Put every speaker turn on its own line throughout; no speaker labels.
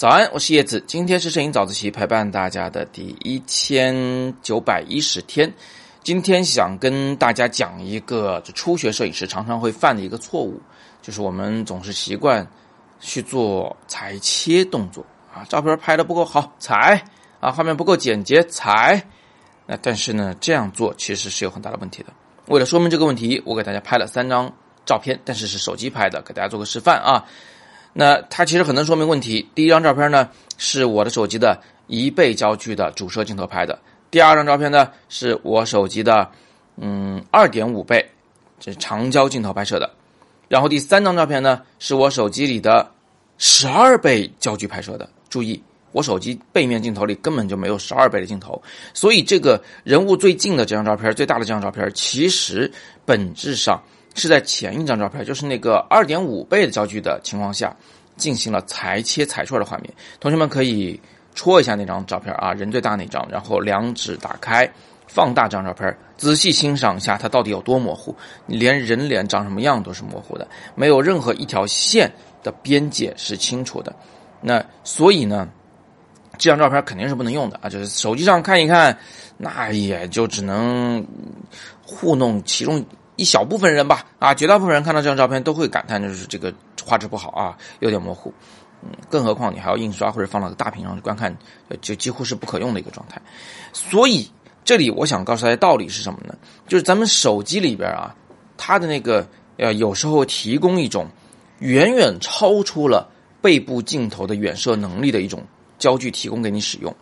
早安，我是叶子，今天是摄影早自习陪伴大家的第一千九百一十天。今天想跟大家讲一个就初学摄影师常常会犯的一个错误，就是我们总是习惯去做裁切动作啊，照片拍的不够好裁啊，画面不够简洁裁。那但是呢，这样做其实是有很大的问题的。为了说明这个问题，我给大家拍了三张照片，但是是手机拍的，给大家做个示范啊。那它其实很能说明问题。第一张照片呢，是我的手机的一倍焦距的主摄镜头拍的；第二张照片呢，是我手机的嗯二点五倍这长焦镜头拍摄的；然后第三张照片呢，是我手机里的十二倍焦距拍摄的。注意，我手机背面镜头里根本就没有十二倍的镜头，所以这个人物最近的这张照片，最大的这张照片，其实本质上。是在前一张照片，就是那个二点五倍的焦距的情况下，进行了裁切裁出来的画面。同学们可以戳一下那张照片啊，人最大那张，然后两指打开，放大这张照片，仔细欣赏一下它到底有多模糊。连人脸长什么样都是模糊的，没有任何一条线的边界是清楚的。那所以呢，这张照片肯定是不能用的啊，就是手机上看一看，那也就只能糊弄其中。一小部分人吧，啊，绝大部分人看到这张照片都会感叹，就是这个画质不好啊，有点模糊，嗯，更何况你还要印刷或者放到大屏上去观看，就几乎是不可用的一个状态。所以这里我想告诉大家道理是什么呢？就是咱们手机里边啊，它的那个呃，有时候提供一种远远超出了背部镜头的远摄能力的一种焦距提供给你使用，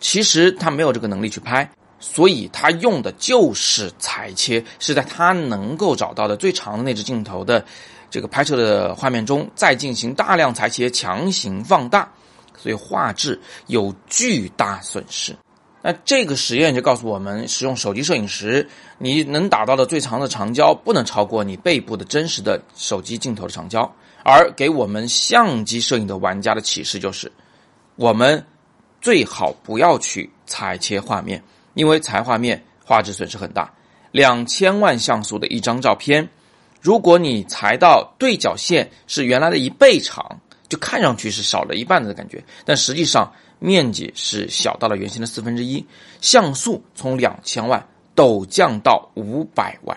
其实它没有这个能力去拍。所以他用的就是裁切，是在他能够找到的最长的那只镜头的这个拍摄的画面中，再进行大量裁切，强行放大，所以画质有巨大损失。那这个实验就告诉我们，使用手机摄影时，你能打到的最长的长焦不能超过你背部的真实的手机镜头的长焦。而给我们相机摄影的玩家的启示就是，我们最好不要去裁切画面。因为裁画面画质损失很大，两千万像素的一张照片，如果你裁到对角线是原来的一倍长，就看上去是少了一半的感觉，但实际上面积是小到了原先的四分之一，像素从两千万陡降到五百万。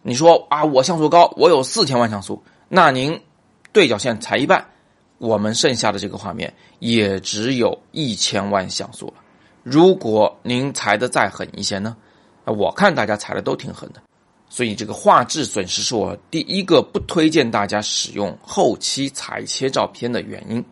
你说啊，我像素高，我有四千万像素，那您对角线裁一半，我们剩下的这个画面也只有一千万像素了。如果您裁的再狠一些呢？啊，我看大家裁的都挺狠的，所以这个画质损失是我第一个不推荐大家使用后期裁切照片的原因。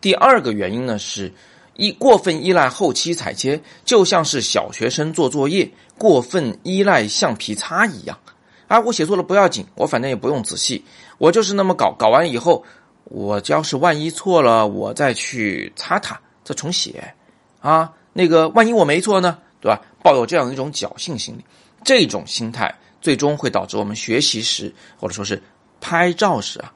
第二个原因呢，是一过分依赖后期裁切，就像是小学生做作业过分依赖橡皮擦一样。啊，我写错了不要紧，我反正也不用仔细，我就是那么搞，搞完以后，我要是万一错了，我再去擦它，再重写，啊。那个万一我没错呢，对吧？抱有这样一种侥幸心理，这种心态最终会导致我们学习时或者说是拍照时啊，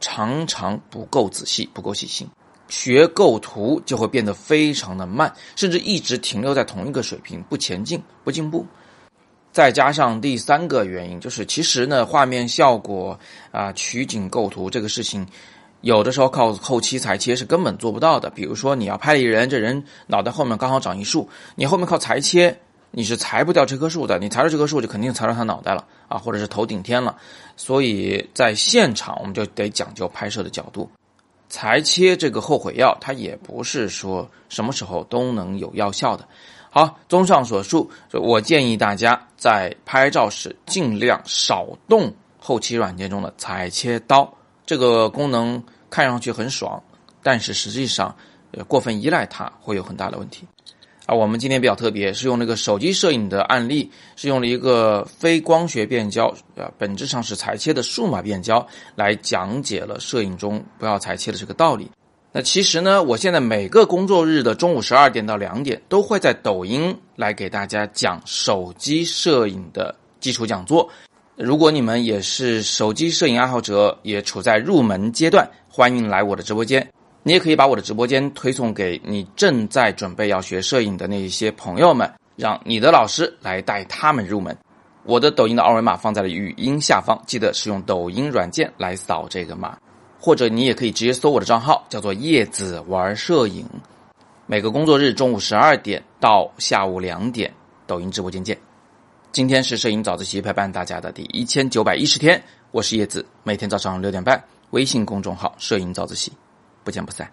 常常不够仔细、不够细心，学构图就会变得非常的慢，甚至一直停留在同一个水平，不前进、不进步。再加上第三个原因，就是其实呢，画面效果啊、取景构图这个事情。有的时候靠后期裁切是根本做不到的。比如说你要拍一人，这人脑袋后面刚好长一树，你后面靠裁切你是裁不掉这棵树的。你裁了这棵树，就肯定裁到他脑袋了啊，或者是头顶天了。所以在现场我们就得讲究拍摄的角度，裁切这个后悔药，它也不是说什么时候都能有药效的。好，综上所述，我建议大家在拍照时尽量少动后期软件中的裁切刀，这个功能。看上去很爽，但是实际上，呃，过分依赖它会有很大的问题。啊，我们今天比较特别，是用那个手机摄影的案例，是用了一个非光学变焦，啊，本质上是裁切的数码变焦，来讲解了摄影中不要裁切的这个道理。那其实呢，我现在每个工作日的中午十二点到两点，都会在抖音来给大家讲手机摄影的基础讲座。如果你们也是手机摄影爱好者，也处在入门阶段，欢迎来我的直播间。你也可以把我的直播间推送给你正在准备要学摄影的那一些朋友们让你的老师来带他们入门。我的抖音的二维码放在了语音下方记得使用抖音软件来扫这个码。或者你也可以直接搜我的账号叫做叶子玩摄影。每个工作日中午十二点到下午两点抖音直播间见。今天是摄影早自习陪伴大家的第一千九百一十天我是叶子每天早上六点半。微信公众号摄影早自习不见不散。